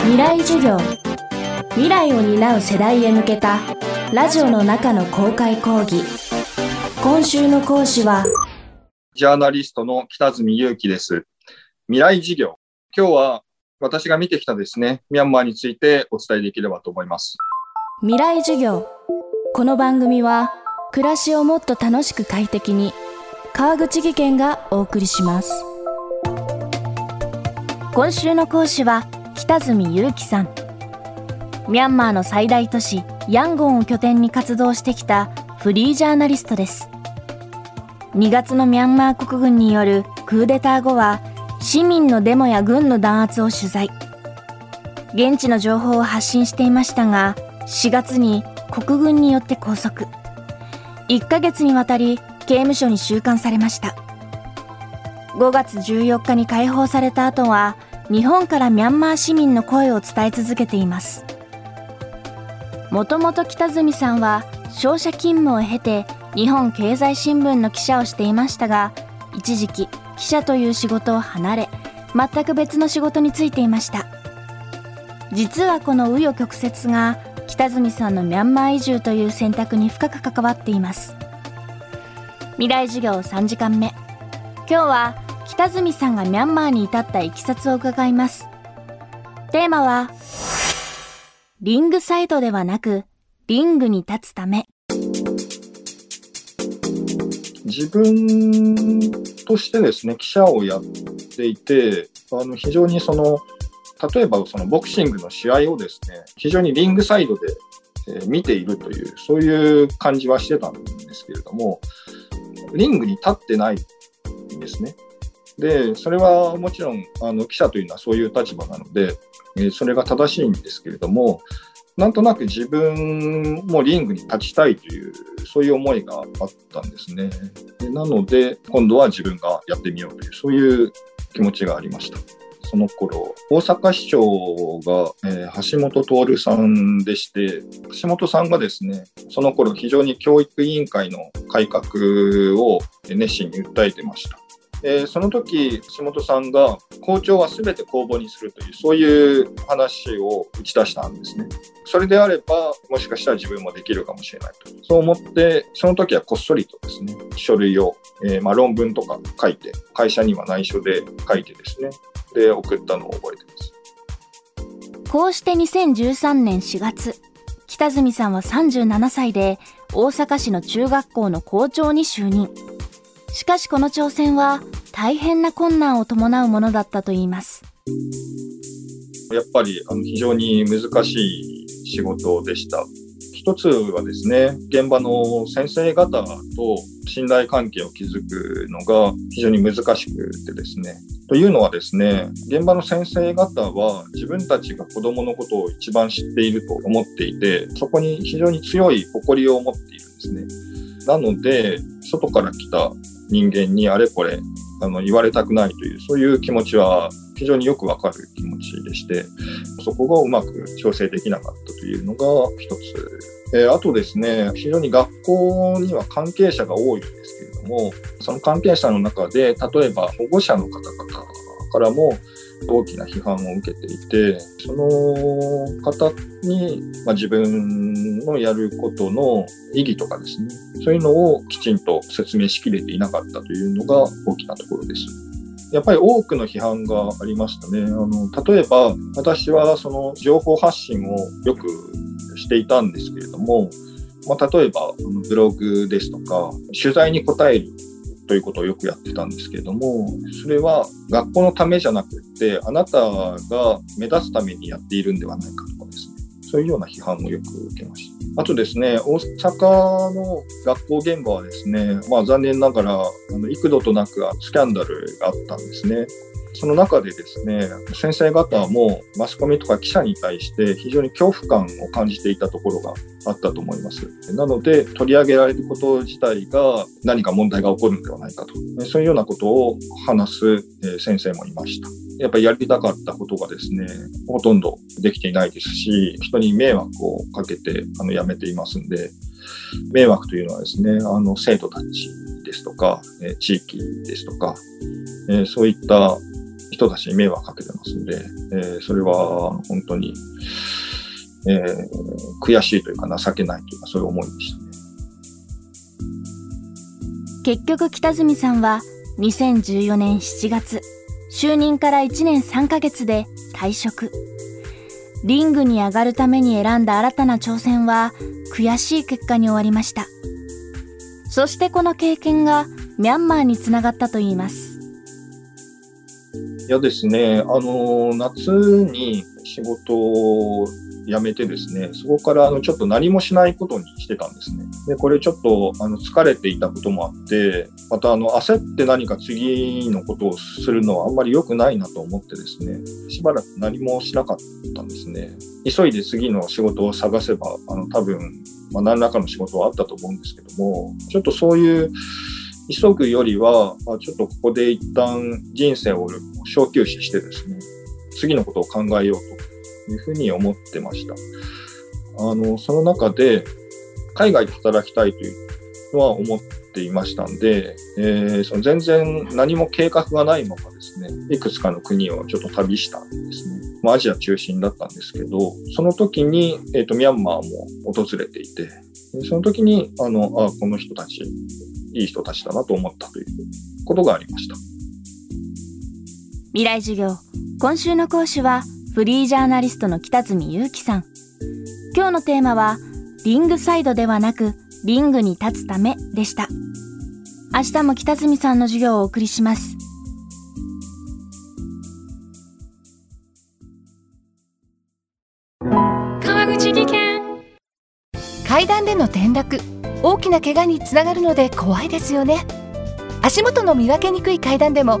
未来授業。未来を担う世代へ向けたラジオの中の公開講義。今週の講師はジャーナリストの北住祐樹です。未来授業。今日は私が見てきたですねミャンマーについてお伝えできればと思います。未来授業。この番組は暮らしをもっと楽しく快適に川口義賢がお送りします。今週の講師は北住祐樹さん。ミャンマーの最大都市ヤンゴンを拠点に活動してきたフリージャーナリストです。2月のミャンマー国軍によるクーデター後は市民のデモや軍の弾圧を取材。現地の情報を発信していましたが4月に国軍によって拘束。1ヶ月にわたり刑務所に収監されました。5月14日に解放された後は日本からミャンマー市民の声を伝え続けています。もともと北住さんは商社勤務を経て日本経済新聞の記者をしていましたが一時期記者という仕事を離れ全く別の仕事に就いていました。実はこの紆余曲折が北住さんのミャンマー移住という選択に深く関わっています。未来授業3時間目。今日は北住さんがミャンマーに至ったいきさつを伺いますテーマはリングサイドではなくリングに立つため自分としてですね記者をやっていてあの非常にその例えばそのボクシングの試合をですね非常にリングサイドで、え、見ているというそういう感じはしてたんですけれどもリングに立ってないんですね。でそれはもちろんあの記者というのはそういう立場なので、えー、それが正しいんですけれどもなんとなく自分もリングに立ちたいというそういう思いがあったんですね。でなので今度は自分がやってみようというそういう気持ちがありました。その頃大阪市長が、えー、橋本徹さんでして橋本さんがですねその頃非常に教育委員会の改革を熱心に訴えてました。えー、その時橋本さんが校長は全て公募にするというそういう話を打ち出したんですね。それであればもしかしたら自分もできるかもしれないと。そう思ってその時はこっそりとですね書類を、えー、まあ、論文とか書いて会社には内緒で書いてですねで送ったのを覚えてます。こうして2013年4月北住さんは37歳で大阪市の中学校の校長に就任。しかしこの挑戦は大変な困難を伴うものだったといいますやっぱりあの非常に難しい仕事でした。一つはですね、現場の先生方と信頼関係を築くのが非常に難しくてですね。というのはですね、現場の先生方は自分たちが子供のことを一番知っていると思っていて、そこに非常に強い誇りを持っているんですね。なので、外から来た人間にあれこれあの言われたくないという、そういう気持ちは非常によくわかる気持ちでして、そこがうまく調整できなかったというのが一つ。えー、あとですね、非常に学校には関係者が多いんですけれども、その関係者の中で、例えば保護者の方々からも大きな批判を受けていて、その方に、まあ、自分のやることの意義とかですね、そういうのをきちんと説明しきれていなかったというのが大きなところです。やっぱり多くの批判がありましたね。あの例えば、私はその情報発信をよくしていたんですけれども、まあ、例えばブログですとか、取材に答えるということをよくやってたんですけれども、それは学校のためじゃなくって、あなたが目立つためにやっているんではないかとかですね、そういうような批判もよく受けました。あとですね、大阪の学校現場はですね、まあ、残念ながら、あの幾度となくスキャンダルがあったんですね。その中でですね、先生方もマスコミとか記者に対して非常に恐怖感を感じていたところがあったと思います。なので、取り上げられること自体が何か問題が起こるのではないかと、そういうようなことを話す先生もいました。やっぱりやりたかったことがですね、ほとんどできていないですし、人に迷惑をかけてあの辞めていますんで、迷惑というのはですね、あの生徒たちですとか、地域ですとか、そういった人たちに迷惑かけてますんで、えー、それは本当に、えー、悔しいというか情けないというかそういう思いでしたね。結局北住さんは2014年7月就任から1年3ヶ月で退職。リングに上がるために選んだ新たな挑戦は悔しい結果に終わりました。そしてこの経験がミャンマーにつながったといいます。いやですねあの夏に仕事を辞めてですね、そこからあのちょっと何もしないことにしてたんですね。で、これちょっとあの疲れていたこともあって、またあの焦って何か次のことをするのはあんまり良くないなと思ってですね、しばらく何もしなかったんですね。急いで次の仕事を探せば、あの多分、まあ、何らかの仕事はあったと思うんですけども、ちょっとそういう急ぐよりは、あ、ちょっとここで一旦人生を小休止してですね、次のことを考えようというふうに思ってました。あの、その中で、海外で働きたいというのは思っていましたんで、えー、その全然何も計画がないままですね、いくつかの国をちょっと旅したんですね。まあ、アジア中心だったんですけど、その時に、えっ、ー、と、ミャンマーも訪れていて、その時に、あの、あこの人たち、いい人たちだなと思ったということがありました。未来授業、今週の講師は、フリージャーナリストの北住祐樹さん。今日のテーマは、リングサイドではなく、リングに立つためでした。明日も北住さんの授業をお送りします。川口技研階段での転落大きな怪我につながるので怖いですよね足元の見分けにくい階段でも